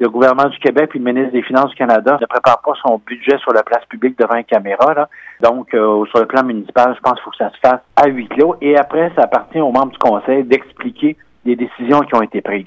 le gouvernement du Québec et le ministre des Finances du Canada ne préparent pas son budget sur la place publique devant une caméra. Là. Donc, euh, sur le plan municipal, je pense qu'il faut que ça se fasse à huis clos. Et après, ça appartient aux membres du Conseil d'expliquer les décisions qui ont été prises.